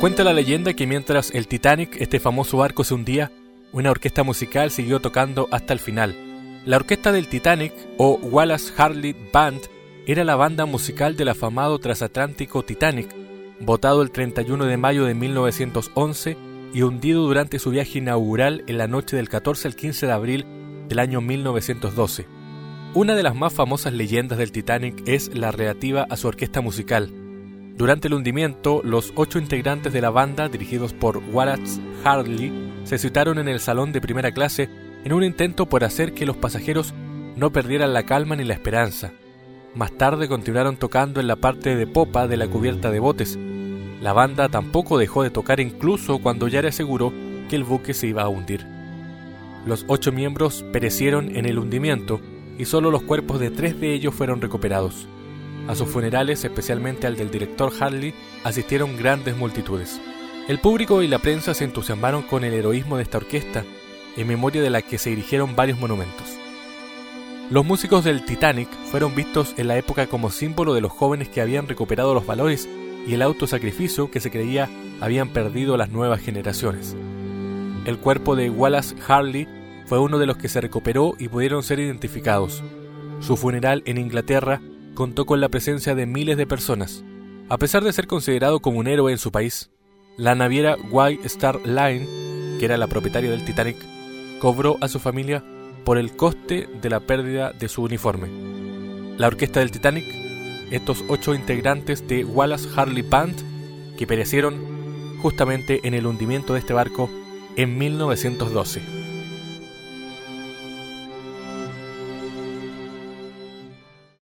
Cuenta la leyenda que mientras el Titanic, este famoso barco, se hundía, una orquesta musical siguió tocando hasta el final. La orquesta del Titanic, o Wallace Harley Band, era la banda musical del afamado transatlántico Titanic, votado el 31 de mayo de 1911 y hundido durante su viaje inaugural en la noche del 14 al 15 de abril del año 1912. Una de las más famosas leyendas del Titanic es la relativa a su orquesta musical. Durante el hundimiento, los ocho integrantes de la banda, dirigidos por Wallace Harley, se citaron en el salón de primera clase en un intento por hacer que los pasajeros no perdieran la calma ni la esperanza. Más tarde continuaron tocando en la parte de popa de la cubierta de botes. La banda tampoco dejó de tocar incluso cuando ya era seguro que el buque se iba a hundir. Los ocho miembros perecieron en el hundimiento y solo los cuerpos de tres de ellos fueron recuperados. A sus funerales, especialmente al del director Harley, asistieron grandes multitudes. El público y la prensa se entusiasmaron con el heroísmo de esta orquesta, en memoria de la que se erigieron varios monumentos. Los músicos del Titanic fueron vistos en la época como símbolo de los jóvenes que habían recuperado los valores y el autosacrificio que se creía habían perdido las nuevas generaciones. El cuerpo de Wallace Harley fue uno de los que se recuperó y pudieron ser identificados. Su funeral en Inglaterra contó con la presencia de miles de personas. A pesar de ser considerado como un héroe en su país, la naviera White Star Line, que era la propietaria del Titanic, cobró a su familia por el coste de la pérdida de su uniforme. La orquesta del Titanic, estos ocho integrantes de Wallace Harley Band, que perecieron justamente en el hundimiento de este barco en 1912.